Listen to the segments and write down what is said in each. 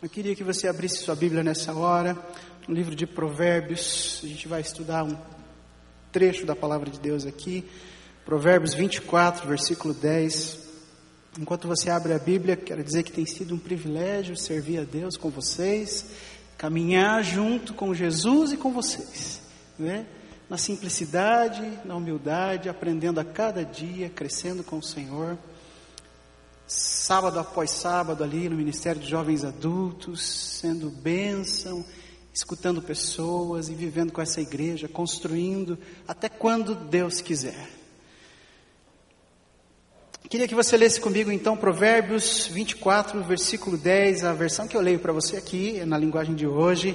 Eu queria que você abrisse sua Bíblia nessa hora, no livro de Provérbios. A gente vai estudar um trecho da palavra de Deus aqui. Provérbios 24, versículo 10. Enquanto você abre a Bíblia, quero dizer que tem sido um privilégio servir a Deus com vocês, caminhar junto com Jesus e com vocês, né? Na simplicidade, na humildade, aprendendo a cada dia, crescendo com o Senhor sábado após sábado ali no Ministério de Jovens Adultos, sendo bênção, escutando pessoas e vivendo com essa igreja, construindo até quando Deus quiser. Queria que você lesse comigo então Provérbios 24, versículo 10, a versão que eu leio para você aqui, na linguagem de hoje,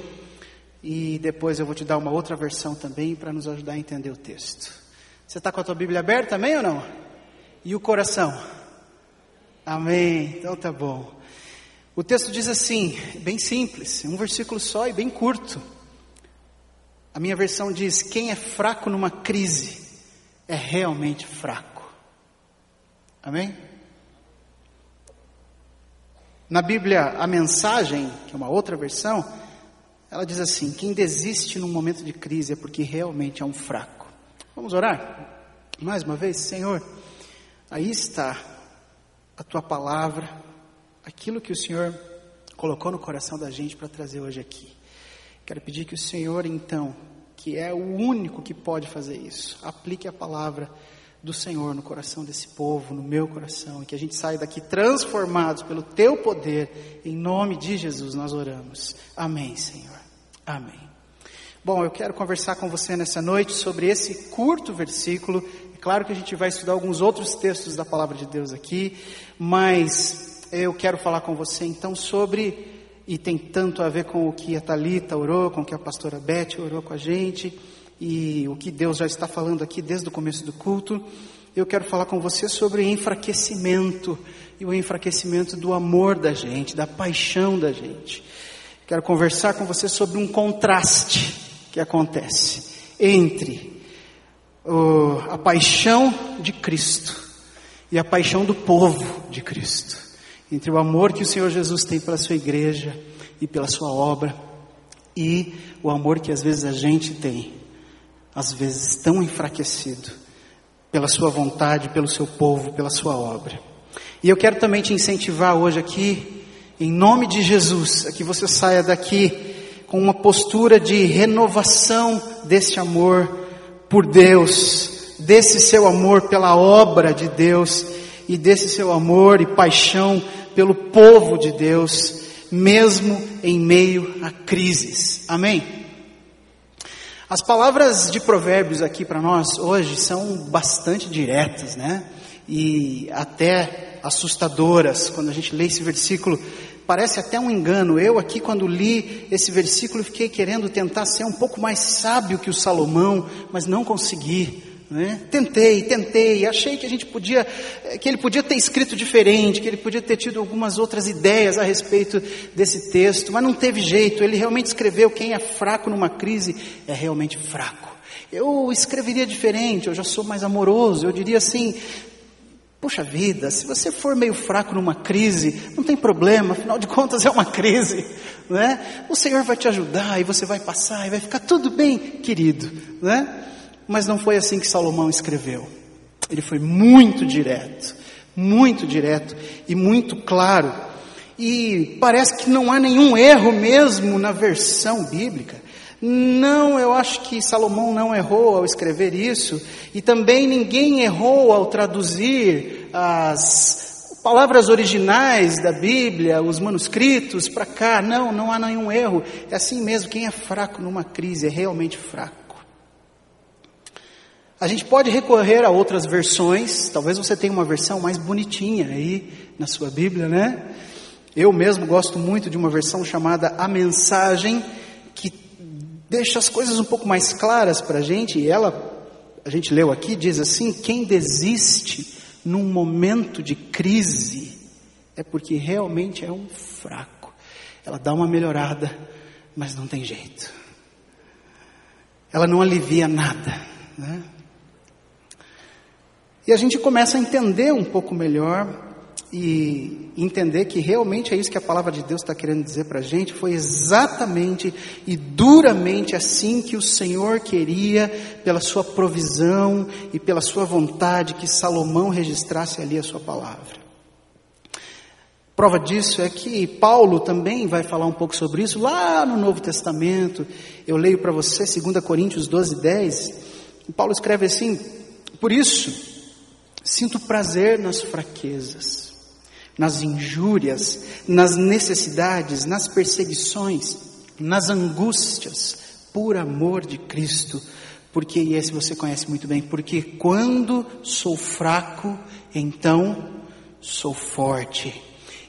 e depois eu vou te dar uma outra versão também para nos ajudar a entender o texto. Você está com a tua Bíblia aberta também ou não? E o coração? Amém. Então tá bom. O texto diz assim, bem simples, um versículo só e bem curto. A minha versão diz: quem é fraco numa crise é realmente fraco. Amém? Na Bíblia, a mensagem, que é uma outra versão, ela diz assim: quem desiste num momento de crise é porque realmente é um fraco. Vamos orar? Mais uma vez, Senhor, aí está a tua palavra, aquilo que o Senhor colocou no coração da gente para trazer hoje aqui. Quero pedir que o Senhor, então, que é o único que pode fazer isso, aplique a palavra do Senhor no coração desse povo, no meu coração, e que a gente saia daqui transformados pelo teu poder, em nome de Jesus nós oramos. Amém, Senhor. Amém. Bom, eu quero conversar com você nessa noite sobre esse curto versículo Claro que a gente vai estudar alguns outros textos da palavra de Deus aqui, mas eu quero falar com você então sobre, e tem tanto a ver com o que a Talita orou, com o que a pastora Beth orou com a gente, e o que Deus já está falando aqui desde o começo do culto. Eu quero falar com você sobre enfraquecimento e o enfraquecimento do amor da gente, da paixão da gente. Quero conversar com você sobre um contraste que acontece entre a paixão de Cristo e a paixão do povo de Cristo, entre o amor que o Senhor Jesus tem pela sua igreja e pela sua obra, e o amor que às vezes a gente tem, às vezes tão enfraquecido, pela sua vontade, pelo seu povo, pela sua obra. E eu quero também te incentivar hoje aqui, em nome de Jesus, a que você saia daqui com uma postura de renovação desse amor por Deus, desse seu amor pela obra de Deus e desse seu amor e paixão pelo povo de Deus, mesmo em meio a crises. Amém? As palavras de Provérbios aqui para nós hoje são bastante diretas, né? E até assustadoras quando a gente lê esse versículo parece até um engano. Eu aqui, quando li esse versículo, fiquei querendo tentar ser um pouco mais sábio que o Salomão, mas não consegui. Né? Tentei, tentei, achei que a gente podia, eh, que ele podia ter escrito diferente, que ele podia ter tido algumas outras ideias a respeito desse texto, mas não teve jeito. Ele realmente escreveu: quem é fraco numa crise é realmente fraco. Eu escreveria diferente, eu já sou mais amoroso, eu diria assim: Puxa vida, se você for meio fraco numa crise, não tem problema, afinal de contas é uma crise, né? O Senhor vai te ajudar e você vai passar e vai ficar tudo bem, querido, né? Mas não foi assim que Salomão escreveu. Ele foi muito direto, muito direto e muito claro. E parece que não há nenhum erro mesmo na versão bíblica. Não, eu acho que Salomão não errou ao escrever isso, e também ninguém errou ao traduzir as palavras originais da Bíblia, os manuscritos para cá. Não, não há nenhum erro. É assim mesmo, quem é fraco numa crise é realmente fraco. A gente pode recorrer a outras versões, talvez você tenha uma versão mais bonitinha aí na sua Bíblia, né? Eu mesmo gosto muito de uma versão chamada A Mensagem deixa as coisas um pouco mais claras para a gente, e ela, a gente leu aqui, diz assim: quem desiste num momento de crise é porque realmente é um fraco. Ela dá uma melhorada, mas não tem jeito. Ela não alivia nada, né? E a gente começa a entender um pouco melhor e entender que realmente é isso que a palavra de Deus está querendo dizer para a gente, foi exatamente e duramente assim que o Senhor queria, pela sua provisão e pela sua vontade, que Salomão registrasse ali a sua palavra. Prova disso é que Paulo também vai falar um pouco sobre isso lá no Novo Testamento. Eu leio para você 2 Coríntios 12, 10. E Paulo escreve assim: Por isso, sinto prazer nas fraquezas nas injúrias, nas necessidades, nas perseguições, nas angústias, por amor de Cristo. Porque, e esse você conhece muito bem, porque quando sou fraco, então sou forte.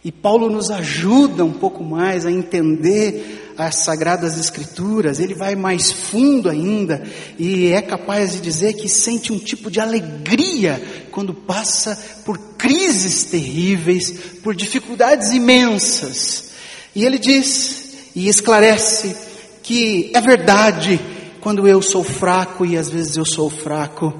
E Paulo nos ajuda um pouco mais a entender as Sagradas Escrituras, ele vai mais fundo ainda e é capaz de dizer que sente um tipo de alegria quando passa por crises terríveis, por dificuldades imensas. E ele diz e esclarece que é verdade quando eu sou fraco e às vezes eu sou fraco,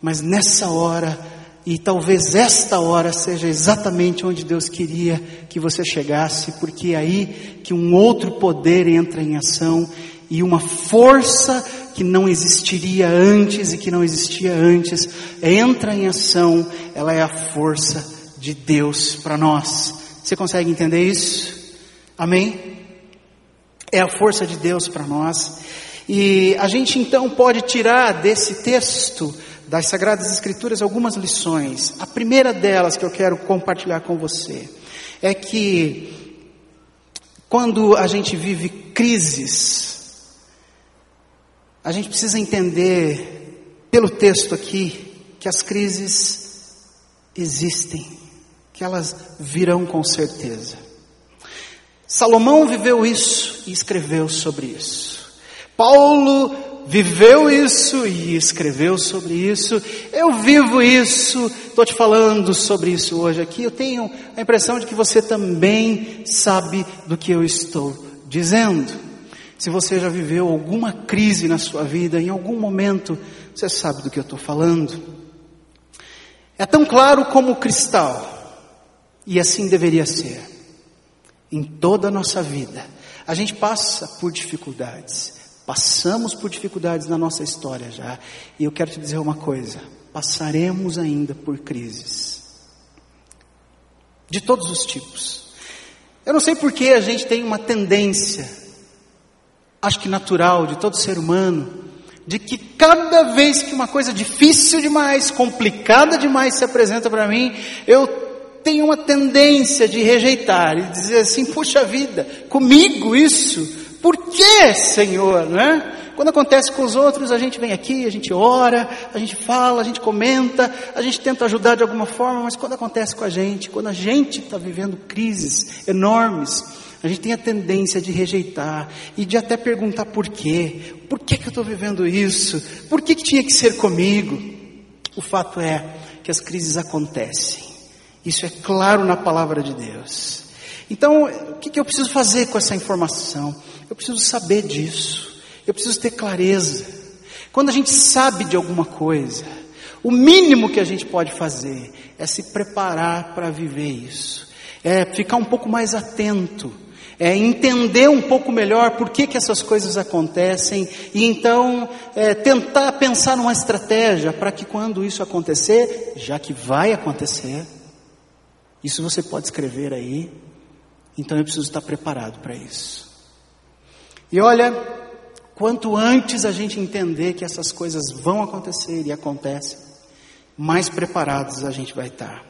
mas nessa hora e talvez esta hora seja exatamente onde Deus queria que você chegasse, porque é aí que um outro poder entra em ação e uma força que não existiria antes e que não existia antes entra em ação, ela é a força de Deus para nós. Você consegue entender isso? Amém? É a força de Deus para nós. E a gente então pode tirar desse texto das Sagradas Escrituras algumas lições. A primeira delas que eu quero compartilhar com você é que quando a gente vive crises, a gente precisa entender pelo texto aqui que as crises existem, que elas virão com certeza. Salomão viveu isso e escreveu sobre isso. Paulo viveu isso e escreveu sobre isso. Eu vivo isso, estou te falando sobre isso hoje aqui. Eu tenho a impressão de que você também sabe do que eu estou dizendo. Se você já viveu alguma crise na sua vida, em algum momento, você sabe do que eu estou falando. É tão claro como cristal, e assim deveria ser. Em toda a nossa vida, a gente passa por dificuldades. Passamos por dificuldades na nossa história já. E eu quero te dizer uma coisa: passaremos ainda por crises. De todos os tipos. Eu não sei por que a gente tem uma tendência, acho que natural, de todo ser humano, de que cada vez que uma coisa difícil demais, complicada demais se apresenta para mim, eu tenho uma tendência de rejeitar e dizer assim: puxa vida, comigo isso por que, Senhor, né? Quando acontece com os outros, a gente vem aqui, a gente ora, a gente fala, a gente comenta, a gente tenta ajudar de alguma forma, mas quando acontece com a gente, quando a gente está vivendo crises enormes, a gente tem a tendência de rejeitar e de até perguntar por quê. Por que, que eu estou vivendo isso? Por que, que tinha que ser comigo? O fato é que as crises acontecem. Isso é claro na palavra de Deus. Então, o que, que eu preciso fazer com essa informação? Eu preciso saber disso. Eu preciso ter clareza. Quando a gente sabe de alguma coisa, o mínimo que a gente pode fazer é se preparar para viver isso. É ficar um pouco mais atento. É entender um pouco melhor por que, que essas coisas acontecem e então é, tentar pensar numa estratégia para que quando isso acontecer, já que vai acontecer, isso você pode escrever aí, então eu preciso estar preparado para isso. E olha, quanto antes a gente entender que essas coisas vão acontecer e acontecem, mais preparados a gente vai estar.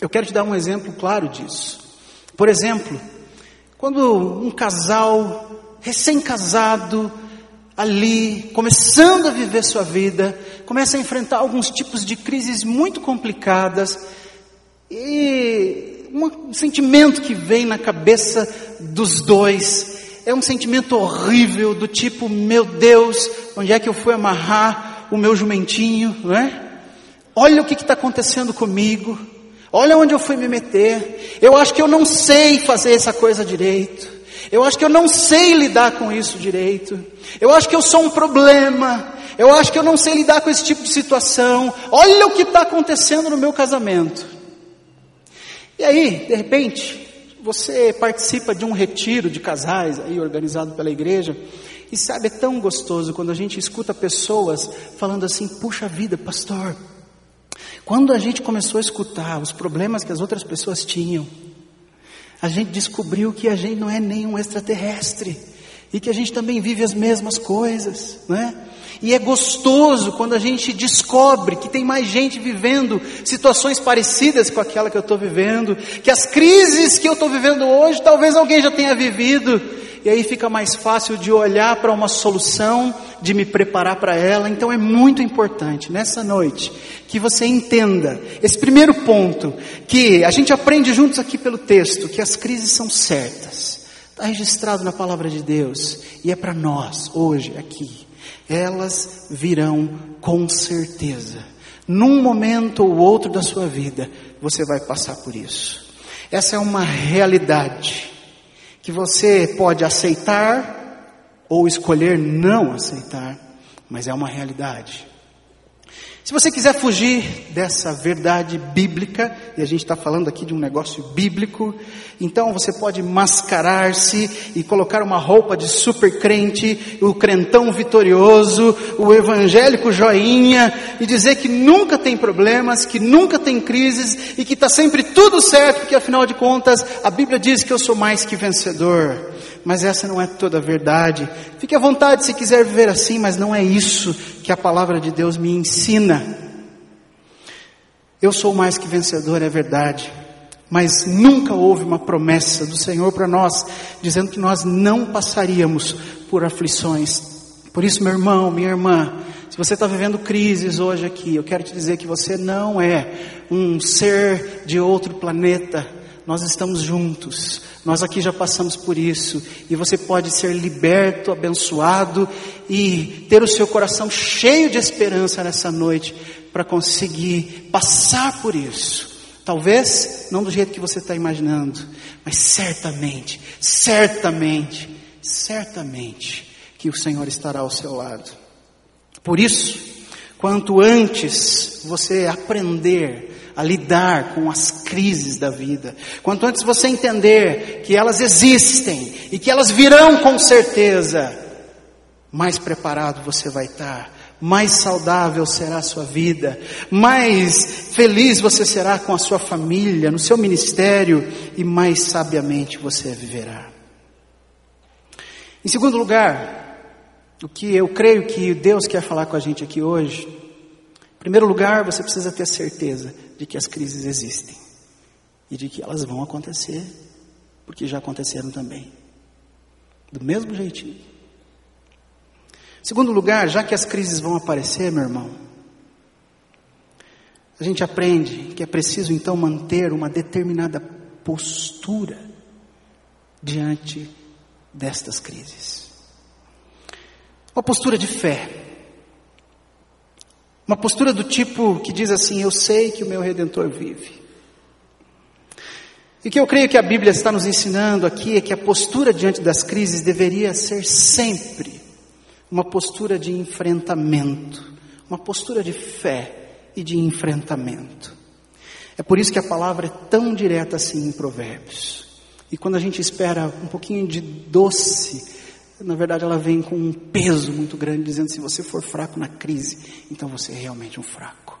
Eu quero te dar um exemplo claro disso. Por exemplo, quando um casal recém-casado, ali, começando a viver sua vida, começa a enfrentar alguns tipos de crises muito complicadas, e um sentimento que vem na cabeça dos dois é um sentimento horrível do tipo, meu Deus, onde é que eu fui amarrar o meu jumentinho, não é? Olha o que está acontecendo comigo, olha onde eu fui me meter, eu acho que eu não sei fazer essa coisa direito, eu acho que eu não sei lidar com isso direito, eu acho que eu sou um problema, eu acho que eu não sei lidar com esse tipo de situação, olha o que está acontecendo no meu casamento. E aí, de repente, você participa de um retiro de casais aí organizado pela igreja, e sabe, é tão gostoso quando a gente escuta pessoas falando assim: puxa vida, pastor, quando a gente começou a escutar os problemas que as outras pessoas tinham, a gente descobriu que a gente não é nenhum extraterrestre e que a gente também vive as mesmas coisas, não é? E é gostoso quando a gente descobre que tem mais gente vivendo situações parecidas com aquela que eu estou vivendo, que as crises que eu estou vivendo hoje, talvez alguém já tenha vivido, e aí fica mais fácil de olhar para uma solução, de me preparar para ela. Então é muito importante nessa noite que você entenda esse primeiro ponto, que a gente aprende juntos aqui pelo texto, que as crises são certas. Está registrado na palavra de Deus e é para nós hoje aqui. Elas virão com certeza. Num momento ou outro da sua vida, você vai passar por isso. Essa é uma realidade que você pode aceitar ou escolher não aceitar, mas é uma realidade. Se você quiser fugir dessa verdade bíblica, e a gente está falando aqui de um negócio bíblico, então você pode mascarar-se e colocar uma roupa de super crente, o crentão vitorioso, o evangélico joinha, e dizer que nunca tem problemas, que nunca tem crises e que está sempre tudo certo, porque afinal de contas a Bíblia diz que eu sou mais que vencedor mas essa não é toda a verdade. Fique à vontade se quiser viver assim, mas não é isso que a palavra de Deus me ensina. Eu sou mais que vencedor, é verdade, mas nunca houve uma promessa do Senhor para nós, dizendo que nós não passaríamos por aflições. Por isso, meu irmão, minha irmã, se você está vivendo crises hoje aqui, eu quero te dizer que você não é um ser de outro planeta nós estamos juntos, nós aqui já passamos por isso, e você pode ser liberto, abençoado e ter o seu coração cheio de esperança nessa noite para conseguir passar por isso. Talvez não do jeito que você está imaginando, mas certamente, certamente, certamente que o Senhor estará ao seu lado. Por isso, quanto antes você aprender a lidar com as crises da vida. Quanto antes você entender que elas existem e que elas virão com certeza, mais preparado você vai estar, mais saudável será a sua vida, mais feliz você será com a sua família, no seu ministério e mais sabiamente você viverá. Em segundo lugar, o que eu creio que Deus quer falar com a gente aqui hoje, primeiro lugar, você precisa ter certeza de que as crises existem e de que elas vão acontecer, porque já aconteceram também. Do mesmo jeitinho. Segundo lugar, já que as crises vão aparecer, meu irmão, a gente aprende que é preciso então manter uma determinada postura diante destas crises. Uma postura de fé. Uma postura do tipo que diz assim: Eu sei que o meu redentor vive. E o que eu creio que a Bíblia está nos ensinando aqui é que a postura diante das crises deveria ser sempre uma postura de enfrentamento, uma postura de fé e de enfrentamento. É por isso que a palavra é tão direta assim em Provérbios. E quando a gente espera um pouquinho de doce na verdade ela vem com um peso muito grande, dizendo: se você for fraco na crise, então você é realmente um fraco.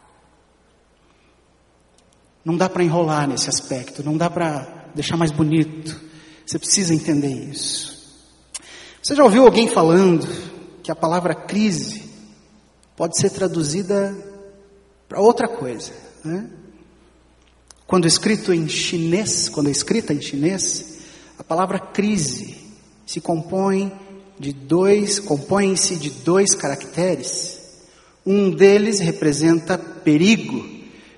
Não dá para enrolar nesse aspecto, não dá para deixar mais bonito. Você precisa entender isso. Você já ouviu alguém falando que a palavra crise pode ser traduzida para outra coisa, né? Quando escrito em chinês, quando é escrita em chinês, a palavra crise se compõe de dois, compõem-se de dois caracteres. Um deles representa perigo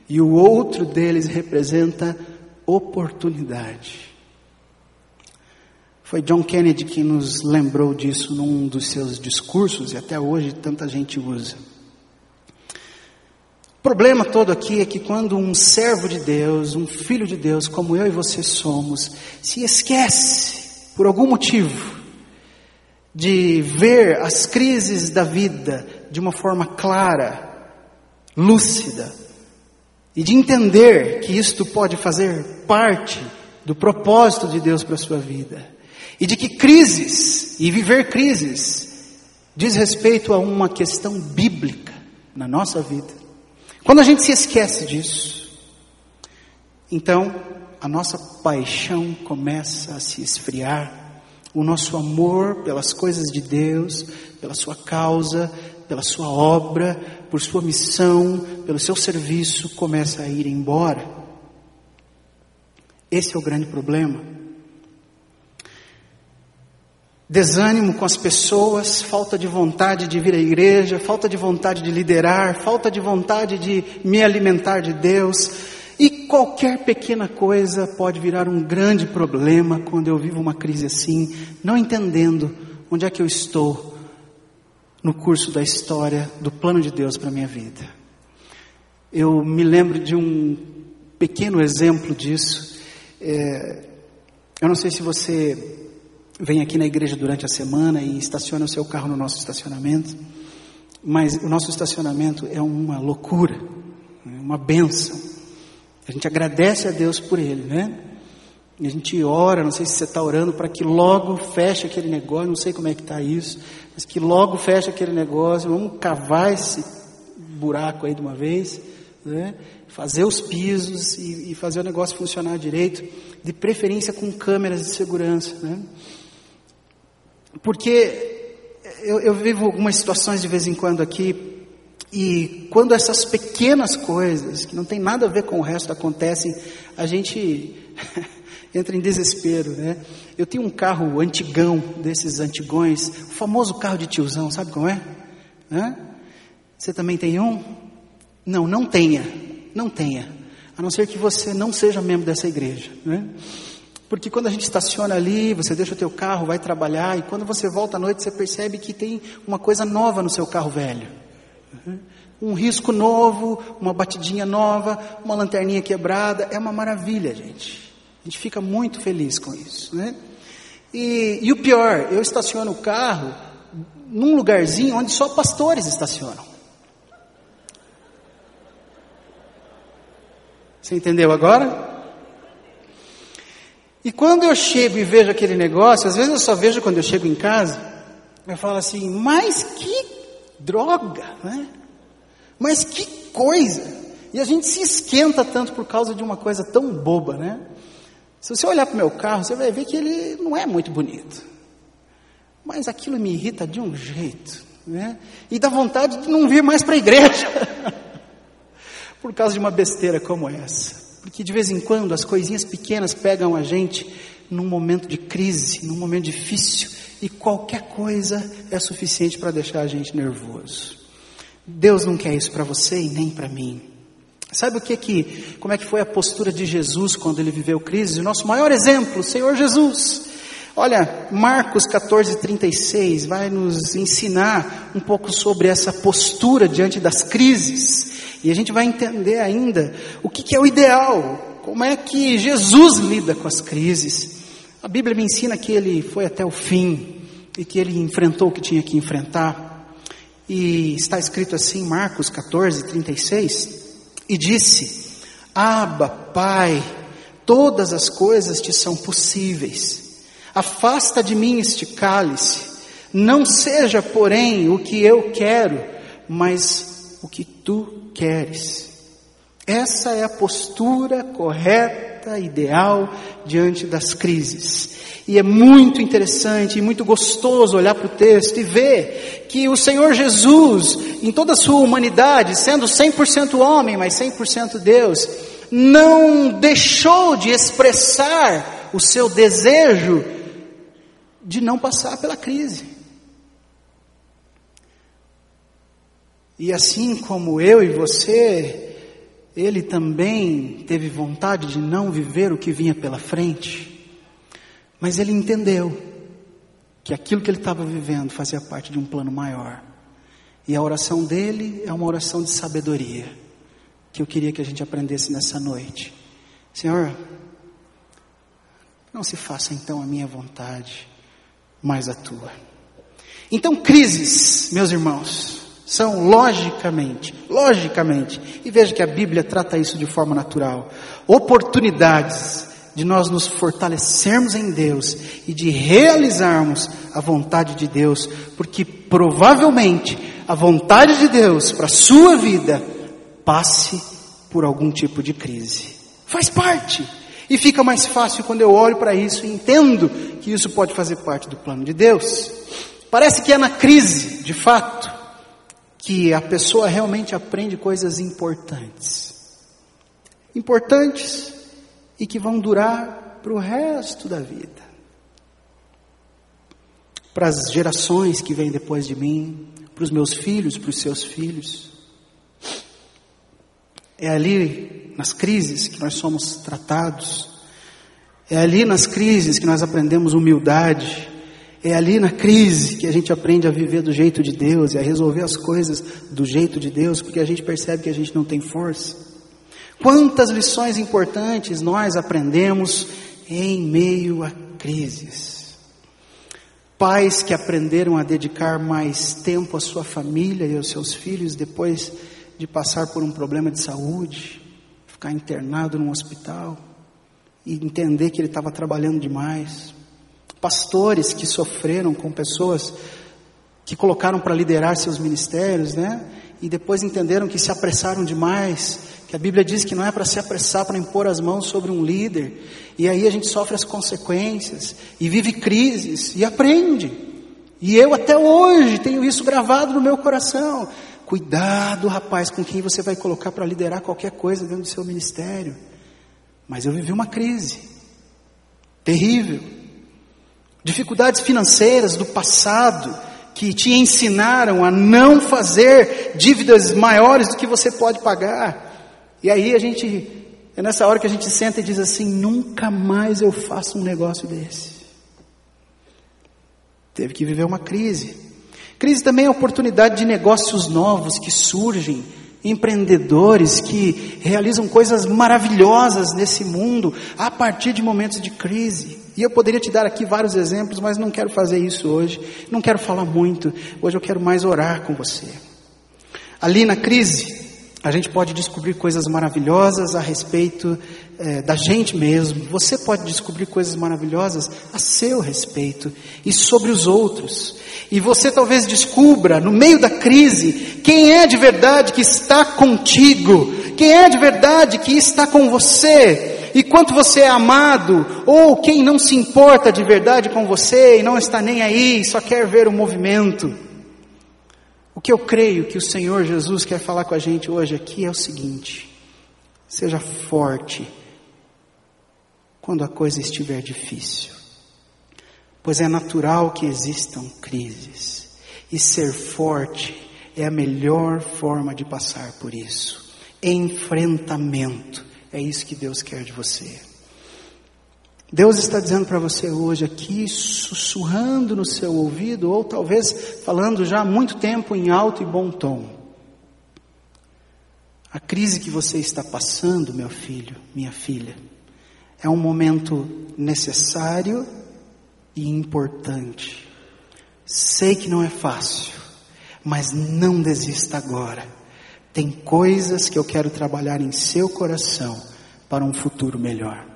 e o outro deles representa oportunidade. Foi John Kennedy que nos lembrou disso num dos seus discursos e até hoje tanta gente usa. O problema todo aqui é que quando um servo de Deus, um filho de Deus, como eu e você somos, se esquece, por algum motivo, de ver as crises da vida de uma forma clara, lúcida, e de entender que isto pode fazer parte do propósito de Deus para a sua vida. E de que crises e viver crises diz respeito a uma questão bíblica na nossa vida. Quando a gente se esquece disso, então a nossa paixão começa a se esfriar, o nosso amor pelas coisas de Deus, pela sua causa, pela sua obra, por sua missão, pelo seu serviço, começa a ir embora. Esse é o grande problema. Desânimo com as pessoas, falta de vontade de vir à igreja, falta de vontade de liderar, falta de vontade de me alimentar de Deus. E qualquer pequena coisa pode virar um grande problema quando eu vivo uma crise assim, não entendendo onde é que eu estou no curso da história do plano de Deus para minha vida. Eu me lembro de um pequeno exemplo disso. É, eu não sei se você vem aqui na igreja durante a semana e estaciona o seu carro no nosso estacionamento, mas o nosso estacionamento é uma loucura, é uma benção. A gente agradece a Deus por ele, né? A gente ora, não sei se você está orando para que logo feche aquele negócio, não sei como é que está isso, mas que logo feche aquele negócio, vamos cavar esse buraco aí de uma vez, né? fazer os pisos e, e fazer o negócio funcionar direito, de preferência com câmeras de segurança. Né? Porque eu, eu vivo algumas situações de vez em quando aqui, e quando essas pequenas coisas, que não tem nada a ver com o resto, acontecem, a gente entra em desespero, né? Eu tinha um carro antigão, desses antigões, o famoso carro de tiozão, sabe como é? Hã? Você também tem um? Não, não tenha, não tenha, a não ser que você não seja membro dessa igreja, né? Porque quando a gente estaciona ali, você deixa o teu carro, vai trabalhar, e quando você volta à noite, você percebe que tem uma coisa nova no seu carro velho. Um risco novo, uma batidinha nova, uma lanterninha quebrada, é uma maravilha, gente. A gente fica muito feliz com isso, né? E, e o pior, eu estaciono o carro num lugarzinho onde só pastores estacionam. Você entendeu agora? E quando eu chego e vejo aquele negócio, às vezes eu só vejo quando eu chego em casa, eu falo assim, mas que droga, né? Mas que coisa! E a gente se esquenta tanto por causa de uma coisa tão boba, né? Se você olhar para o meu carro, você vai ver que ele não é muito bonito. Mas aquilo me irrita de um jeito, né? E dá vontade de não vir mais para a igreja. por causa de uma besteira como essa. Porque de vez em quando as coisinhas pequenas pegam a gente num momento de crise, num momento difícil, e qualquer coisa é suficiente para deixar a gente nervoso. Deus não quer isso para você e nem para mim. Sabe o que que, como é que foi a postura de Jesus quando ele viveu crise? O nosso maior exemplo, o Senhor Jesus. Olha, Marcos 14, 36 vai nos ensinar um pouco sobre essa postura diante das crises. E a gente vai entender ainda o que, que é o ideal, como é que Jesus lida com as crises. A Bíblia me ensina que ele foi até o fim e que ele enfrentou o que tinha que enfrentar. E está escrito assim, Marcos 14, 36, e disse: Abba, Pai, todas as coisas te são possíveis. Afasta de mim este cálice. Não seja, porém, o que eu quero, mas o que tu queres. Essa é a postura correta, ideal, diante das crises. E é muito interessante e muito gostoso olhar para o texto e ver que o Senhor Jesus, em toda a sua humanidade, sendo 100% homem, mas 100% Deus, não deixou de expressar o seu desejo de não passar pela crise. E assim como eu e você, ele também teve vontade de não viver o que vinha pela frente, mas ele entendeu que aquilo que ele estava vivendo fazia parte de um plano maior. E a oração dele é uma oração de sabedoria, que eu queria que a gente aprendesse nessa noite. Senhor, não se faça então a minha vontade, mas a tua. Então, crises, meus irmãos, são logicamente, logicamente, e veja que a Bíblia trata isso de forma natural, oportunidades de nós nos fortalecermos em Deus e de realizarmos a vontade de Deus, porque provavelmente a vontade de Deus para a sua vida passe por algum tipo de crise. Faz parte. E fica mais fácil quando eu olho para isso e entendo que isso pode fazer parte do plano de Deus. Parece que é na crise, de fato, que a pessoa realmente aprende coisas importantes. Importantes e que vão durar para o resto da vida. Para as gerações que vêm depois de mim, para os meus filhos, para os seus filhos. É ali nas crises que nós somos tratados. É ali nas crises que nós aprendemos humildade. É ali na crise que a gente aprende a viver do jeito de Deus e a resolver as coisas do jeito de Deus, porque a gente percebe que a gente não tem força. Quantas lições importantes nós aprendemos em meio a crises. Pais que aprenderam a dedicar mais tempo à sua família e aos seus filhos depois de passar por um problema de saúde, ficar internado num hospital e entender que ele estava trabalhando demais. Pastores que sofreram com pessoas que colocaram para liderar seus ministérios, né? E depois entenderam que se apressaram demais, que a Bíblia diz que não é para se apressar para impor as mãos sobre um líder, e aí a gente sofre as consequências, e vive crises, e aprende. E eu até hoje tenho isso gravado no meu coração. Cuidado, rapaz, com quem você vai colocar para liderar qualquer coisa dentro do seu ministério. Mas eu vivi uma crise terrível. Dificuldades financeiras do passado que te ensinaram a não fazer dívidas maiores do que você pode pagar. E aí a gente, é nessa hora que a gente senta e diz assim: nunca mais eu faço um negócio desse. Teve que viver uma crise. Crise também é oportunidade de negócios novos que surgem, empreendedores que realizam coisas maravilhosas nesse mundo a partir de momentos de crise. E eu poderia te dar aqui vários exemplos, mas não quero fazer isso hoje. Não quero falar muito. Hoje eu quero mais orar com você. Ali na crise, a gente pode descobrir coisas maravilhosas a respeito é, da gente mesmo. Você pode descobrir coisas maravilhosas a seu respeito e sobre os outros. E você talvez descubra, no meio da crise, quem é de verdade que está contigo, quem é de verdade que está com você, e quanto você é amado, ou quem não se importa de verdade com você e não está nem aí, só quer ver o movimento. O que eu creio que o Senhor Jesus quer falar com a gente hoje aqui é o seguinte: seja forte quando a coisa estiver difícil, pois é natural que existam crises, e ser forte é a melhor forma de passar por isso. Enfrentamento, é isso que Deus quer de você. Deus está dizendo para você hoje aqui, sussurrando no seu ouvido, ou talvez falando já há muito tempo em alto e bom tom. A crise que você está passando, meu filho, minha filha, é um momento necessário e importante. Sei que não é fácil, mas não desista agora. Tem coisas que eu quero trabalhar em seu coração para um futuro melhor.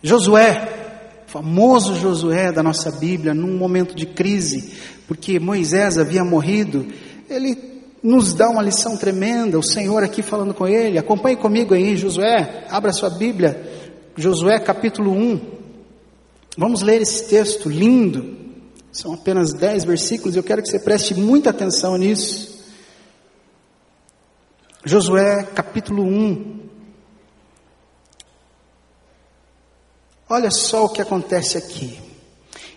Josué, famoso Josué da nossa Bíblia, num momento de crise, porque Moisés havia morrido, ele nos dá uma lição tremenda, o Senhor aqui falando com ele, acompanhe comigo aí, Josué, abra sua Bíblia, Josué capítulo 1, vamos ler esse texto lindo, são apenas dez versículos, eu quero que você preste muita atenção nisso. Josué capítulo 1, Olha só o que acontece aqui.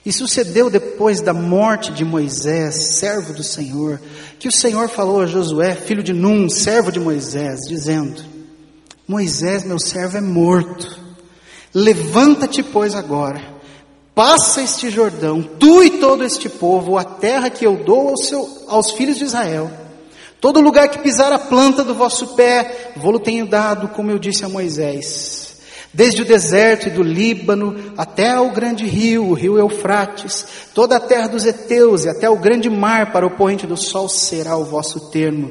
E sucedeu depois da morte de Moisés, servo do Senhor, que o Senhor falou a Josué, filho de Num, servo de Moisés, dizendo: Moisés, meu servo, é morto. Levanta-te, pois, agora, passa este Jordão, tu e todo este povo, a terra que eu dou ao seu, aos filhos de Israel. Todo lugar que pisar a planta do vosso pé, vou-lo tenho dado, como eu disse a Moisés. Desde o deserto e do Líbano até o grande rio, o rio Eufrates, toda a terra dos heteus e até o grande mar para o poente do sol será o vosso termo.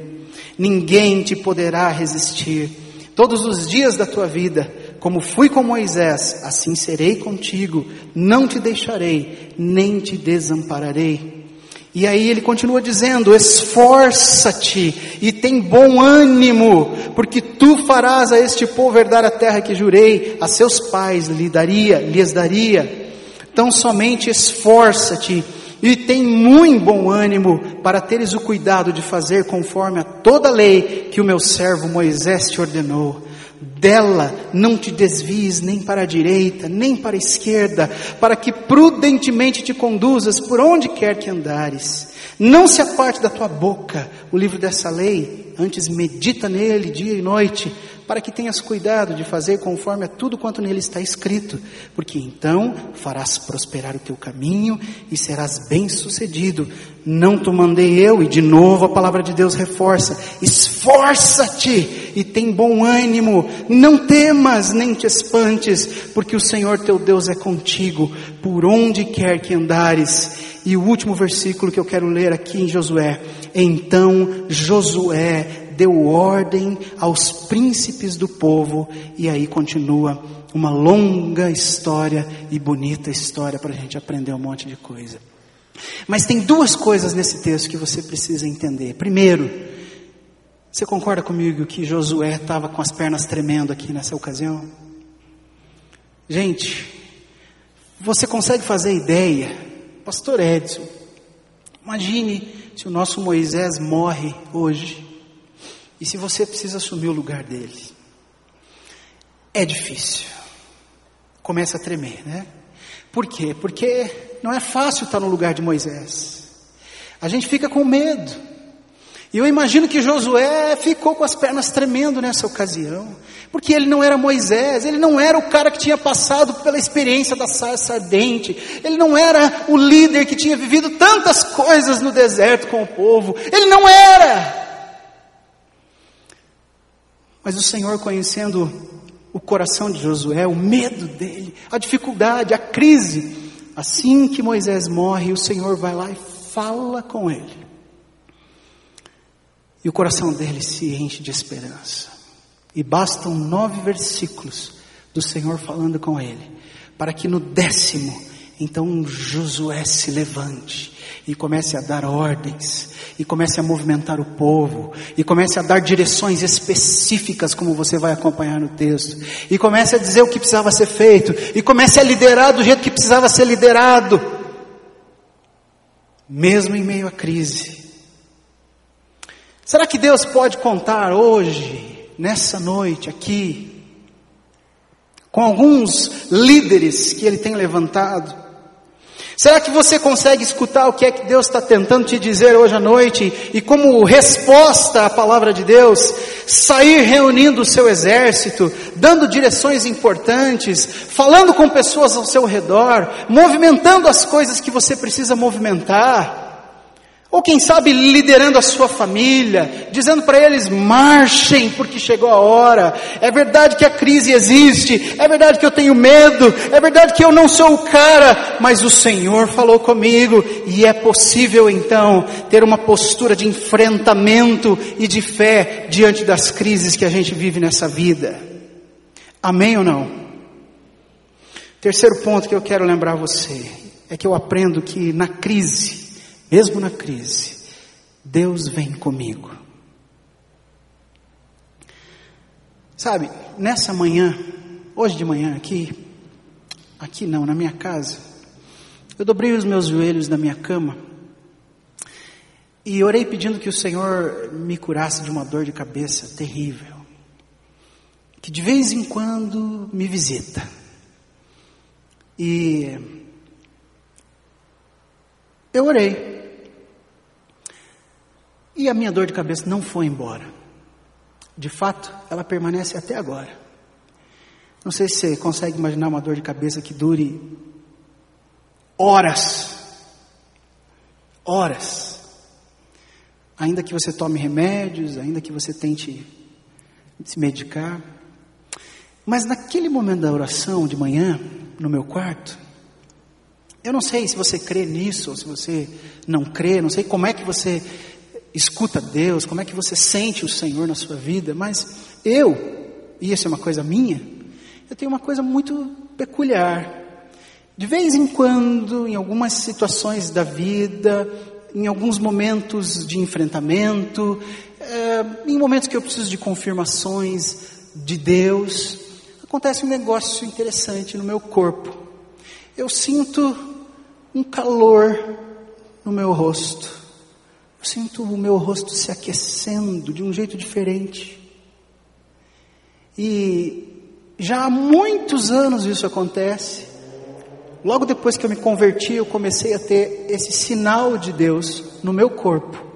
Ninguém te poderá resistir. Todos os dias da tua vida, como fui com Moisés, assim serei contigo, não te deixarei, nem te desampararei. E aí ele continua dizendo: esforça-te e tem bom ânimo, porque tu farás a este povo herdar a terra que jurei a seus pais lhe daria, lhes daria. Então somente esforça-te e tem muito bom ânimo para teres o cuidado de fazer conforme a toda a lei que o meu servo Moisés te ordenou. Dela não te desvies nem para a direita, nem para a esquerda, para que prudentemente te conduzas por onde quer que andares. Não se aparte da tua boca o livro dessa lei, antes medita nele dia e noite, para que tenhas cuidado de fazer conforme a tudo quanto nele está escrito, porque então farás prosperar o teu caminho e serás bem-sucedido. Não te mandei eu, e de novo a palavra de Deus reforça: esforça-te e tem bom ânimo, não temas nem te espantes, porque o Senhor teu Deus é contigo, por onde quer que andares. E o último versículo que eu quero ler aqui em Josué. Então Josué deu ordem aos príncipes do povo, e aí continua uma longa história e bonita história para a gente aprender um monte de coisa. Mas tem duas coisas nesse texto que você precisa entender. Primeiro, você concorda comigo que Josué estava com as pernas tremendo aqui nessa ocasião? Gente, você consegue fazer ideia, Pastor Edson, imagine se o nosso Moisés morre hoje e se você precisa assumir o lugar dele. É difícil. Começa a tremer, né? Por quê? Porque não é fácil estar no lugar de Moisés. A gente fica com medo. E eu imagino que Josué ficou com as pernas tremendo nessa ocasião, porque ele não era Moisés, ele não era o cara que tinha passado pela experiência da sarça ardente, ele não era o líder que tinha vivido tantas coisas no deserto com o povo, ele não era. Mas o Senhor, conhecendo o coração de Josué, o medo dele, a dificuldade, a crise, assim que Moisés morre, o Senhor vai lá e fala com ele. E o coração dele se enche de esperança. E bastam nove versículos do Senhor falando com ele, para que no décimo, então Josué se levante e comece a dar ordens, e comece a movimentar o povo, e comece a dar direções específicas, como você vai acompanhar no texto, e comece a dizer o que precisava ser feito, e comece a liderar do jeito que precisava ser liderado, mesmo em meio à crise. Será que Deus pode contar hoje, nessa noite aqui, com alguns líderes que Ele tem levantado? Será que você consegue escutar o que é que Deus está tentando te dizer hoje à noite e, como resposta à palavra de Deus, sair reunindo o seu exército, dando direções importantes, falando com pessoas ao seu redor, movimentando as coisas que você precisa movimentar? Ou quem sabe liderando a sua família, dizendo para eles: marchem, porque chegou a hora. É verdade que a crise existe, é verdade que eu tenho medo, é verdade que eu não sou o cara, mas o Senhor falou comigo, e é possível então ter uma postura de enfrentamento e de fé diante das crises que a gente vive nessa vida. Amém ou não? Terceiro ponto que eu quero lembrar você é que eu aprendo que na crise, mesmo na crise, Deus vem comigo. Sabe, nessa manhã, hoje de manhã aqui, aqui não, na minha casa, eu dobrei os meus joelhos na minha cama e orei pedindo que o Senhor me curasse de uma dor de cabeça terrível, que de vez em quando me visita. E eu orei. E a minha dor de cabeça não foi embora. De fato, ela permanece até agora. Não sei se você consegue imaginar uma dor de cabeça que dure horas. Horas. Ainda que você tome remédios, ainda que você tente se medicar. Mas naquele momento da oração de manhã, no meu quarto, eu não sei se você crê nisso ou se você não crê, não sei como é que você escuta Deus, como é que você sente o Senhor na sua vida, mas eu, e isso é uma coisa minha, eu tenho uma coisa muito peculiar. De vez em quando, em algumas situações da vida, em alguns momentos de enfrentamento, é, em momentos que eu preciso de confirmações de Deus, acontece um negócio interessante no meu corpo. Eu sinto um calor no meu rosto. Eu sinto o meu rosto se aquecendo de um jeito diferente. E já há muitos anos isso acontece. Logo depois que eu me converti, eu comecei a ter esse sinal de Deus no meu corpo,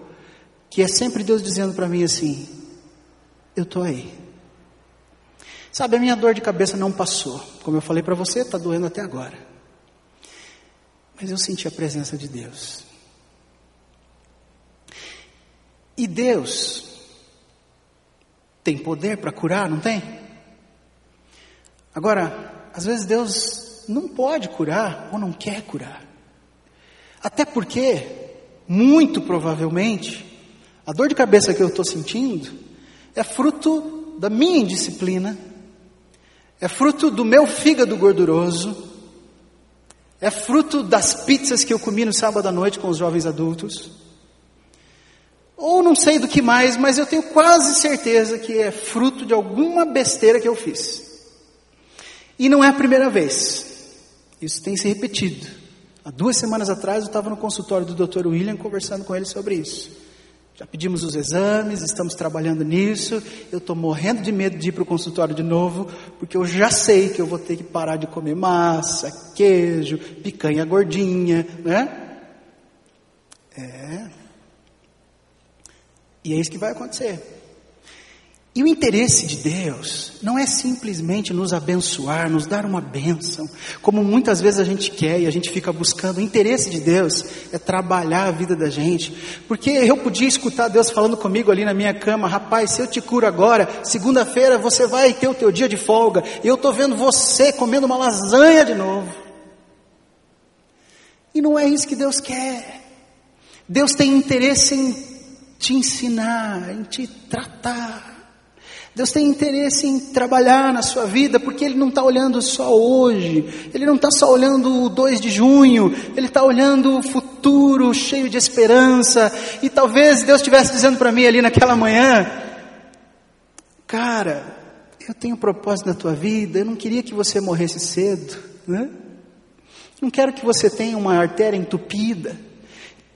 que é sempre Deus dizendo para mim assim: Eu estou aí. Sabe, a minha dor de cabeça não passou. Como eu falei para você, está doendo até agora. Mas eu senti a presença de Deus. E Deus tem poder para curar, não tem? Agora, às vezes Deus não pode curar ou não quer curar. Até porque, muito provavelmente, a dor de cabeça que eu estou sentindo é fruto da minha indisciplina, é fruto do meu fígado gorduroso, é fruto das pizzas que eu comi no sábado à noite com os jovens adultos, ou não sei do que mais, mas eu tenho quase certeza que é fruto de alguma besteira que eu fiz. E não é a primeira vez. Isso tem se repetido. Há duas semanas atrás eu estava no consultório do Dr. William conversando com ele sobre isso. Já pedimos os exames, estamos trabalhando nisso. Eu estou morrendo de medo de ir para o consultório de novo, porque eu já sei que eu vou ter que parar de comer massa, queijo, picanha gordinha, né? É. E é isso que vai acontecer. E o interesse de Deus não é simplesmente nos abençoar, nos dar uma bênção, como muitas vezes a gente quer e a gente fica buscando. O interesse de Deus é trabalhar a vida da gente, porque eu podia escutar Deus falando comigo ali na minha cama, rapaz, se eu te curo agora, segunda-feira você vai ter o teu dia de folga, e eu estou vendo você comendo uma lasanha de novo. E não é isso que Deus quer. Deus tem interesse em te ensinar, em te tratar. Deus tem interesse em trabalhar na sua vida, porque Ele não está olhando só hoje, Ele não está só olhando o 2 de junho, Ele está olhando o futuro cheio de esperança, e talvez Deus estivesse dizendo para mim ali naquela manhã, cara, eu tenho um propósito na tua vida, eu não queria que você morresse cedo, né? Não quero que você tenha uma artéria entupida,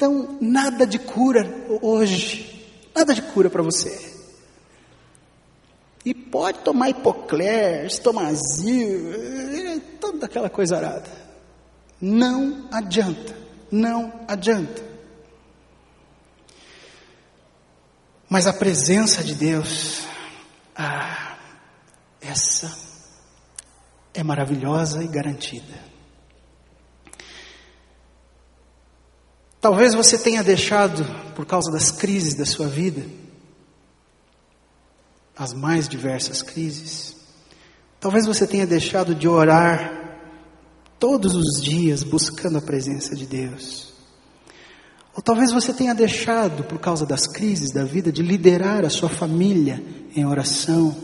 então nada de cura hoje, nada de cura para você. E pode tomar hipocler, estomazil, toda aquela coisa arada. Não adianta, não adianta. Mas a presença de Deus, ah, essa é maravilhosa e garantida. Talvez você tenha deixado, por causa das crises da sua vida, as mais diversas crises. Talvez você tenha deixado de orar todos os dias buscando a presença de Deus. Ou talvez você tenha deixado, por causa das crises da vida, de liderar a sua família em oração.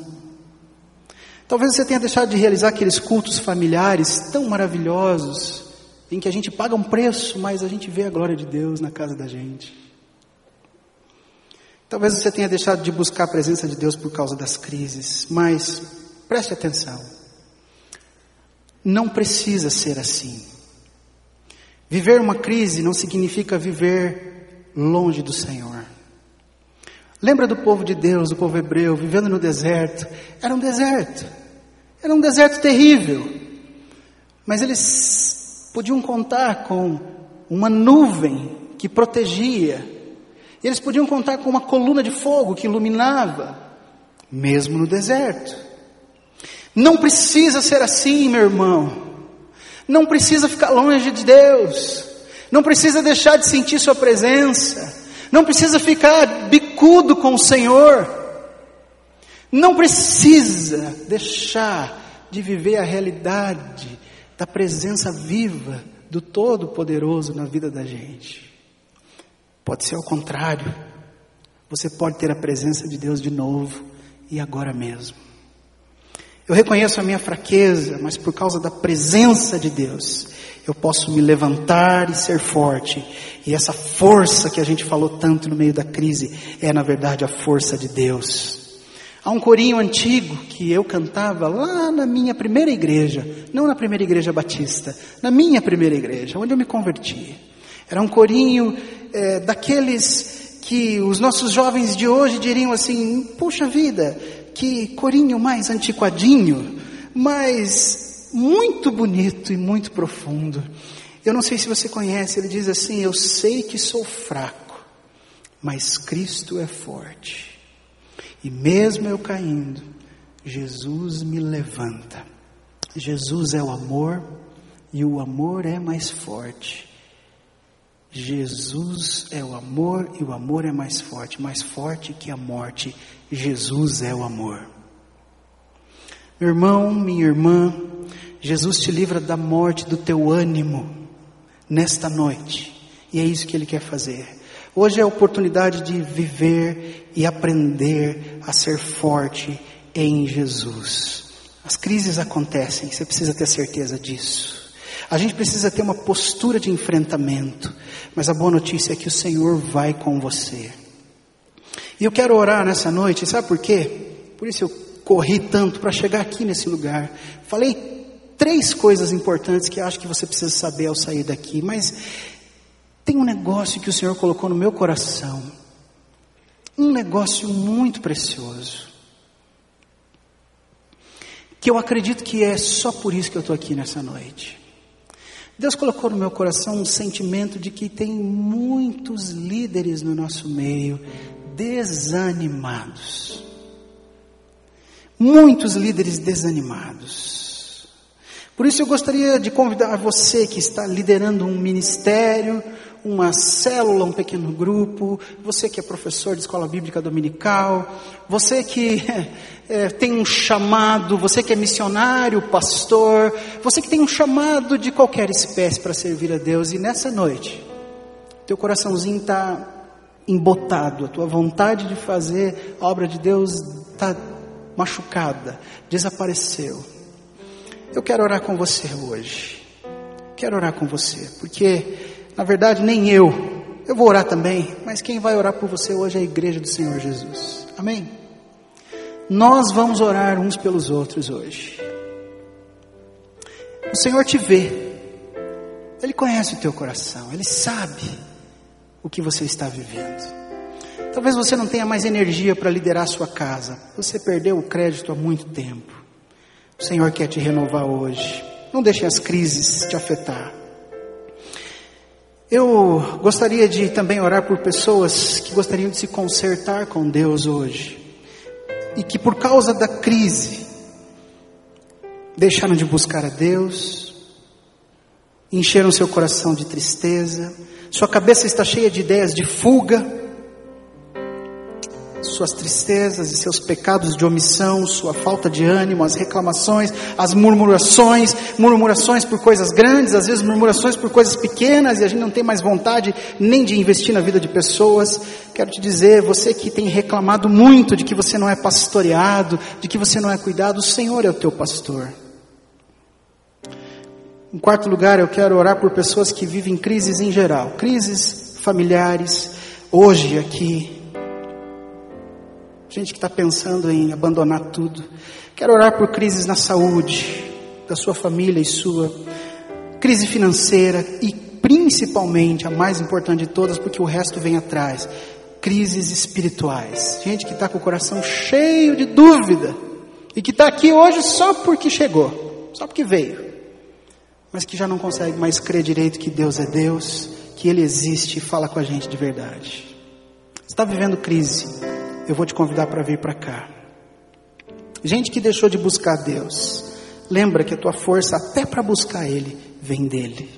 Talvez você tenha deixado de realizar aqueles cultos familiares tão maravilhosos, em que a gente paga um preço, mas a gente vê a glória de Deus na casa da gente. Talvez você tenha deixado de buscar a presença de Deus por causa das crises, mas preste atenção. Não precisa ser assim. Viver uma crise não significa viver longe do Senhor. Lembra do povo de Deus, do povo hebreu, vivendo no deserto? Era um deserto. Era um deserto terrível. Mas eles podiam contar com uma nuvem que protegia eles podiam contar com uma coluna de fogo que iluminava, mesmo no deserto. Não precisa ser assim, meu irmão. Não precisa ficar longe de Deus. Não precisa deixar de sentir Sua presença. Não precisa ficar bicudo com o Senhor. Não precisa deixar de viver a realidade da presença viva do Todo-Poderoso na vida da gente. Pode ser ao contrário. Você pode ter a presença de Deus de novo e agora mesmo. Eu reconheço a minha fraqueza, mas por causa da presença de Deus, eu posso me levantar e ser forte. E essa força que a gente falou tanto no meio da crise é, na verdade, a força de Deus. Há um corinho antigo que eu cantava lá na minha primeira igreja, não na primeira igreja batista, na minha primeira igreja, onde eu me converti. Era um corinho é, daqueles que os nossos jovens de hoje diriam assim: puxa vida, que corinho mais antiquadinho, mas muito bonito e muito profundo. Eu não sei se você conhece, ele diz assim: Eu sei que sou fraco, mas Cristo é forte. E mesmo eu caindo, Jesus me levanta. Jesus é o amor e o amor é mais forte. Jesus é o amor e o amor é mais forte, mais forte que a morte. Jesus é o amor. Meu irmão, minha irmã, Jesus te livra da morte do teu ânimo nesta noite. E é isso que ele quer fazer. Hoje é a oportunidade de viver e aprender a ser forte em Jesus. As crises acontecem, você precisa ter certeza disso. A gente precisa ter uma postura de enfrentamento, mas a boa notícia é que o Senhor vai com você. E eu quero orar nessa noite, sabe por quê? Por isso eu corri tanto para chegar aqui nesse lugar. Falei três coisas importantes que acho que você precisa saber ao sair daqui, mas tem um negócio que o Senhor colocou no meu coração, um negócio muito precioso, que eu acredito que é só por isso que eu estou aqui nessa noite. Deus colocou no meu coração um sentimento de que tem muitos líderes no nosso meio desanimados. Muitos líderes desanimados. Por isso eu gostaria de convidar você que está liderando um ministério, uma célula, um pequeno grupo, você que é professor de escola bíblica dominical, você que é, tem um chamado, você que é missionário, pastor, você que tem um chamado de qualquer espécie para servir a Deus, e nessa noite, teu coraçãozinho está embotado, a tua vontade de fazer a obra de Deus está machucada, desapareceu. Eu quero orar com você hoje. Quero orar com você, porque na verdade, nem eu. Eu vou orar também, mas quem vai orar por você hoje é a igreja do Senhor Jesus. Amém? Nós vamos orar uns pelos outros hoje. O Senhor te vê, Ele conhece o teu coração, Ele sabe o que você está vivendo. Talvez você não tenha mais energia para liderar a sua casa, você perdeu o crédito há muito tempo. O Senhor quer te renovar hoje. Não deixe as crises te afetar. Eu gostaria de também orar por pessoas que gostariam de se consertar com Deus hoje e que por causa da crise deixaram de buscar a Deus, encheram seu coração de tristeza, sua cabeça está cheia de ideias de fuga, suas tristezas e seus pecados de omissão, sua falta de ânimo, as reclamações, as murmurações, murmurações por coisas grandes, às vezes murmurações por coisas pequenas, e a gente não tem mais vontade nem de investir na vida de pessoas. Quero te dizer, você que tem reclamado muito de que você não é pastoreado, de que você não é cuidado, o Senhor é o teu pastor. Em quarto lugar, eu quero orar por pessoas que vivem crises em geral, crises familiares, hoje aqui, gente que está pensando em abandonar tudo. Quero orar por crises na saúde da sua família e sua, crise financeira e principalmente, a mais importante de todas, porque o resto vem atrás, crises espirituais. Gente que está com o coração cheio de dúvida e que está aqui hoje só porque chegou, só porque veio, mas que já não consegue mais crer direito que Deus é Deus, que Ele existe e fala com a gente de verdade. Está vivendo crise, eu vou te convidar para vir para cá. Gente que deixou de buscar Deus, lembra que a tua força, até para buscar Ele, vem dele.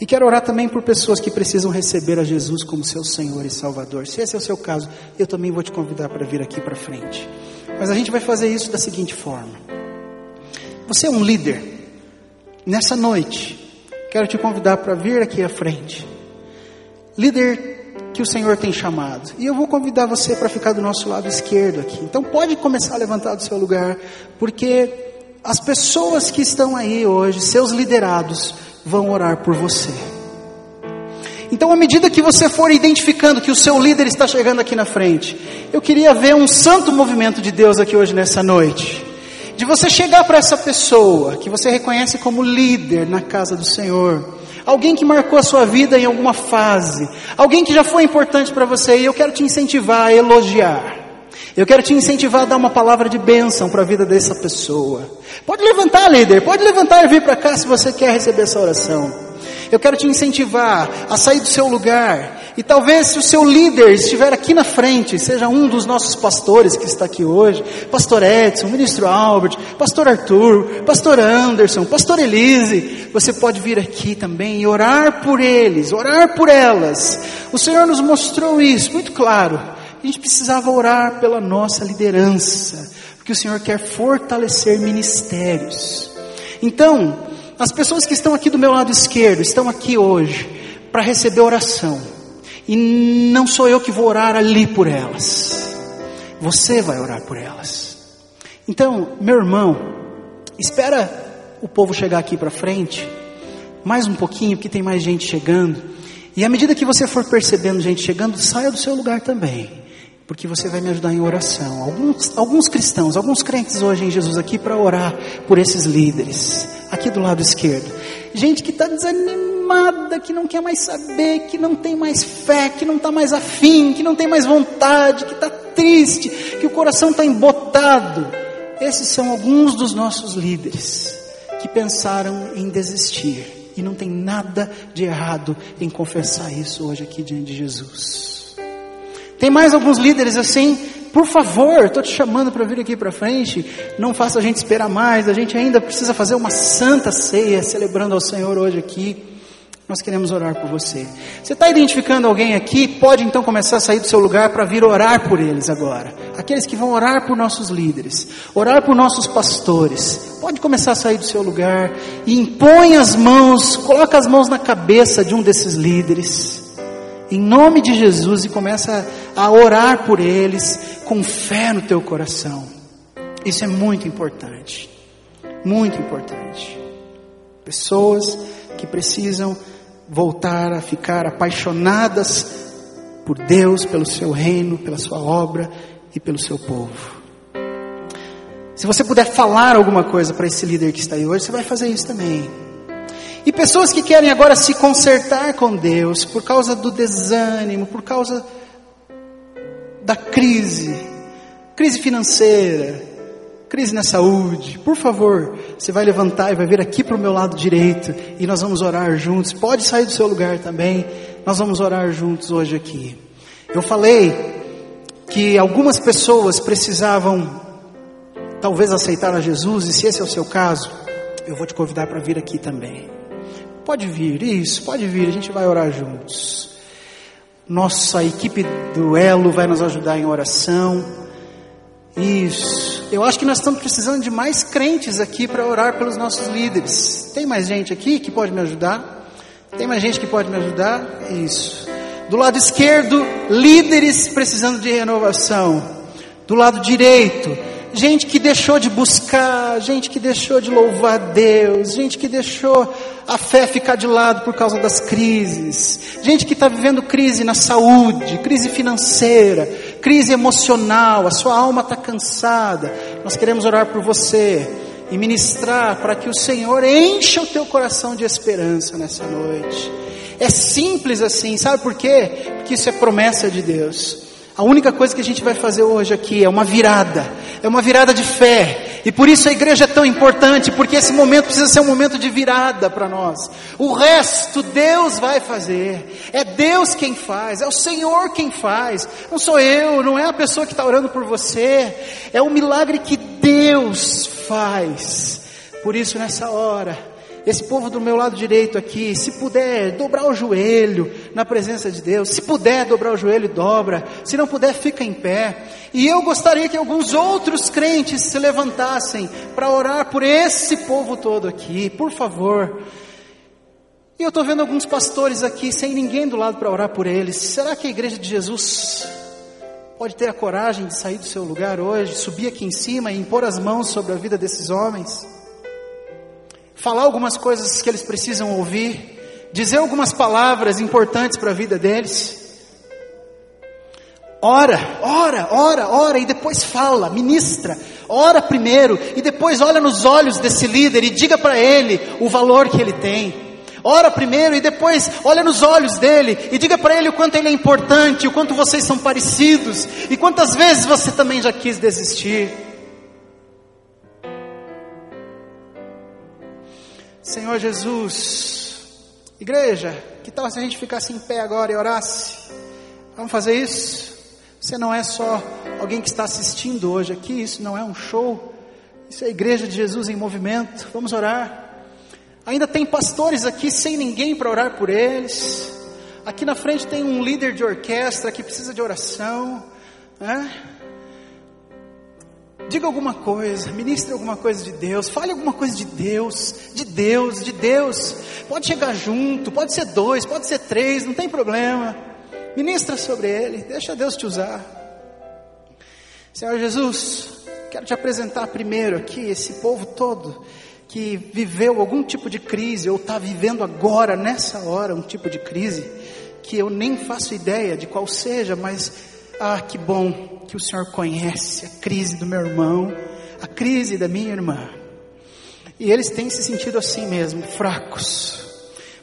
E quero orar também por pessoas que precisam receber a Jesus como seu Senhor e Salvador. Se esse é o seu caso, eu também vou te convidar para vir aqui para frente. mas a gente vai fazer isso da seguinte forma. Você é um líder. Nessa noite, quero te convidar para vir aqui à frente. Líder que o Senhor tem chamado. E eu vou convidar você para ficar do nosso lado esquerdo aqui. Então pode começar a levantar do seu lugar, porque as pessoas que estão aí hoje, seus liderados, vão orar por você. Então, à medida que você for identificando que o seu líder está chegando aqui na frente, eu queria ver um santo movimento de Deus aqui hoje nessa noite. De você chegar para essa pessoa que você reconhece como líder na casa do Senhor, alguém que marcou a sua vida em alguma fase, alguém que já foi importante para você, e eu quero te incentivar a elogiar. Eu quero te incentivar a dar uma palavra de bênção para a vida dessa pessoa. Pode levantar, líder, pode levantar e vir para cá se você quer receber essa oração. Eu quero te incentivar a sair do seu lugar. E talvez se o seu líder estiver aqui na frente, seja um dos nossos pastores que está aqui hoje, pastor Edson, ministro Albert, pastor Arthur, pastor Anderson, pastor Elise, você pode vir aqui também e orar por eles, orar por elas. O Senhor nos mostrou isso muito claro. A gente precisava orar pela nossa liderança, porque o Senhor quer fortalecer ministérios. Então, as pessoas que estão aqui do meu lado esquerdo estão aqui hoje para receber oração. E não sou eu que vou orar ali por elas. Você vai orar por elas. Então, meu irmão, espera o povo chegar aqui para frente, mais um pouquinho, porque tem mais gente chegando. E à medida que você for percebendo gente chegando, saia do seu lugar também porque você vai me ajudar em oração. Alguns, alguns cristãos, alguns crentes hoje em Jesus aqui para orar por esses líderes, aqui do lado esquerdo. Gente que está desanimada, que não quer mais saber, que não tem mais fé, que não está mais afim, que não tem mais vontade, que está triste, que o coração está embotado. Esses são alguns dos nossos líderes que pensaram em desistir. E não tem nada de errado em confessar isso hoje aqui diante de Jesus. Tem mais alguns líderes assim, por favor, estou te chamando para vir aqui para frente, não faça a gente esperar mais, a gente ainda precisa fazer uma santa ceia celebrando ao Senhor hoje aqui. Nós queremos orar por você. Você está identificando alguém aqui? Pode então começar a sair do seu lugar para vir orar por eles agora. Aqueles que vão orar por nossos líderes, orar por nossos pastores. Pode começar a sair do seu lugar e impõe as mãos, coloca as mãos na cabeça de um desses líderes em nome de Jesus e começa a orar por eles com fé no teu coração. Isso é muito importante. Muito importante. Pessoas que precisam voltar a ficar apaixonadas por Deus, pelo seu reino, pela sua obra e pelo seu povo. Se você puder falar alguma coisa para esse líder que está aí hoje, você vai fazer isso também. E pessoas que querem agora se consertar com Deus por causa do desânimo, por causa da crise, crise financeira, crise na saúde. Por favor, você vai levantar e vai vir aqui para o meu lado direito e nós vamos orar juntos. Pode sair do seu lugar também. Nós vamos orar juntos hoje aqui. Eu falei que algumas pessoas precisavam talvez aceitar a Jesus e se esse é o seu caso, eu vou te convidar para vir aqui também. Pode vir, isso, pode vir, a gente vai orar juntos. Nossa equipe do Elo vai nos ajudar em oração. Isso. Eu acho que nós estamos precisando de mais crentes aqui para orar pelos nossos líderes. Tem mais gente aqui que pode me ajudar? Tem mais gente que pode me ajudar? Isso. Do lado esquerdo, líderes precisando de renovação. Do lado direito, gente que deixou de buscar, gente que deixou de louvar Deus, gente que deixou a fé ficar de lado por causa das crises, gente que está vivendo crise na saúde, crise financeira, crise emocional, a sua alma está cansada. Nós queremos orar por você e ministrar para que o Senhor encha o teu coração de esperança nessa noite. É simples assim, sabe por quê? Porque isso é promessa de Deus. A única coisa que a gente vai fazer hoje aqui é uma virada, é uma virada de fé. E por isso a igreja é tão importante, porque esse momento precisa ser um momento de virada para nós. O resto Deus vai fazer. É Deus quem faz, é o Senhor quem faz. Não sou eu, não é a pessoa que está orando por você. É o milagre que Deus faz. Por isso nessa hora, esse povo do meu lado direito aqui, se puder dobrar o joelho, na presença de Deus. Se puder dobrar o joelho, dobra. Se não puder, fica em pé. E eu gostaria que alguns outros crentes se levantassem para orar por esse povo todo aqui, por favor. E eu estou vendo alguns pastores aqui sem ninguém do lado para orar por eles. Será que a igreja de Jesus pode ter a coragem de sair do seu lugar hoje, subir aqui em cima e impor as mãos sobre a vida desses homens? Falar algumas coisas que eles precisam ouvir? dizer algumas palavras importantes para a vida deles. Ora, ora, ora, ora e depois fala, ministra. Ora primeiro e depois olha nos olhos desse líder e diga para ele o valor que ele tem. Ora primeiro e depois olha nos olhos dele e diga para ele o quanto ele é importante, o quanto vocês são parecidos e quantas vezes você também já quis desistir. Senhor Jesus, Igreja, que tal se a gente ficasse em pé agora e orasse? Vamos fazer isso? Você não é só alguém que está assistindo hoje aqui, isso não é um show, isso é a igreja de Jesus em movimento. Vamos orar. Ainda tem pastores aqui sem ninguém para orar por eles. Aqui na frente tem um líder de orquestra que precisa de oração. Né? Diga alguma coisa, ministre alguma coisa de Deus, fale alguma coisa de Deus, de Deus, de Deus. Pode chegar junto, pode ser dois, pode ser três, não tem problema. Ministra sobre ele, deixa Deus te usar. Senhor Jesus, quero te apresentar primeiro aqui esse povo todo que viveu algum tipo de crise ou está vivendo agora, nessa hora, um tipo de crise que eu nem faço ideia de qual seja, mas ah, que bom que o Senhor conhece a crise do meu irmão, a crise da minha irmã. E eles têm se sentido assim mesmo, fracos.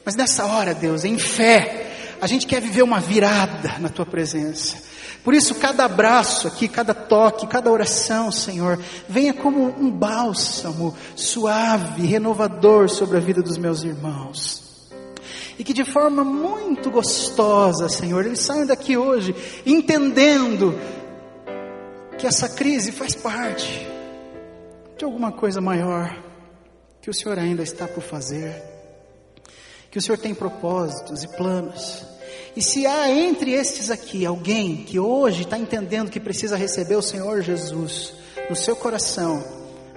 Mas nessa hora, Deus, em fé, a gente quer viver uma virada na tua presença. Por isso, cada abraço aqui, cada toque, cada oração, Senhor, venha como um bálsamo suave, renovador sobre a vida dos meus irmãos e que de forma muito gostosa, Senhor, eles saiam daqui hoje entendendo que essa crise faz parte de alguma coisa maior que o Senhor ainda está por fazer, que o Senhor tem propósitos e planos. E se há entre estes aqui alguém que hoje está entendendo que precisa receber o Senhor Jesus no seu coração,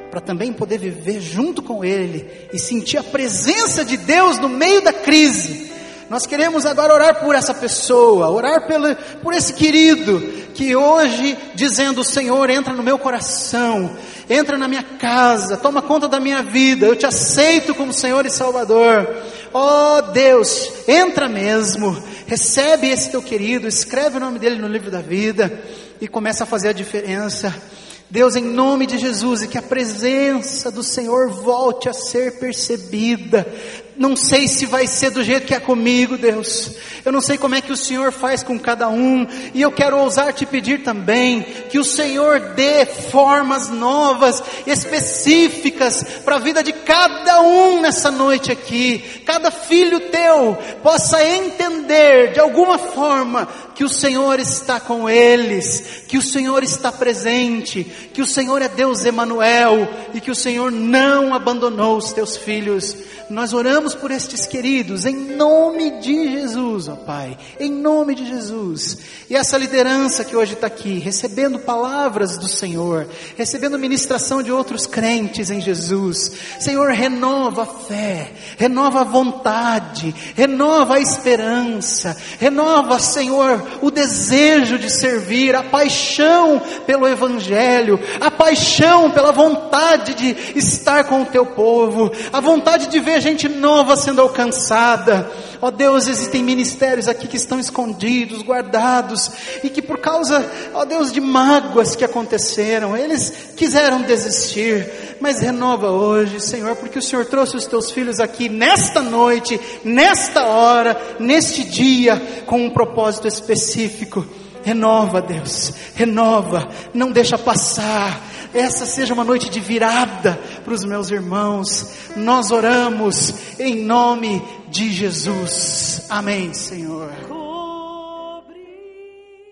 para também poder viver junto com Ele e sentir a presença de Deus no meio da crise. Nós queremos agora orar por essa pessoa, orar pelo, por esse querido que hoje, dizendo: Senhor, entra no meu coração, entra na minha casa, toma conta da minha vida, eu te aceito como Senhor e Salvador. Oh Deus, entra mesmo, recebe esse teu querido, escreve o nome dele no livro da vida e começa a fazer a diferença. Deus, em nome de Jesus, e que a presença do Senhor volte a ser percebida. Não sei se vai ser do jeito que é comigo, Deus. Eu não sei como é que o Senhor faz com cada um. E eu quero ousar te pedir também que o Senhor dê formas novas, específicas para a vida de cada um nessa noite aqui. Cada filho teu possa entender de alguma forma que o Senhor está com eles, que o Senhor está presente, que o Senhor é Deus Emanuel e que o Senhor não abandonou os teus filhos. Nós oramos por estes queridos em nome de Jesus, ó Pai, em nome de Jesus. E essa liderança que hoje está aqui, recebendo palavras do Senhor, recebendo ministração de outros crentes em Jesus. Senhor, renova a fé, renova a vontade, renova a esperança, renova, Senhor, o desejo de servir, a paixão pelo Evangelho, a paixão pela vontade de estar com o teu povo, a vontade de ver gente nova sendo alcançada. Ó oh Deus, existem ministérios aqui que estão escondidos, guardados, e que por causa, ó oh Deus, de mágoas que aconteceram, eles quiseram desistir, mas renova hoje, Senhor, porque o Senhor trouxe os teus filhos aqui nesta noite, nesta hora, neste dia, com um propósito específico. Renova, Deus, renova, não deixa passar. Essa seja uma noite de virada para os meus irmãos. Nós oramos em nome de Jesus. Amém, Senhor.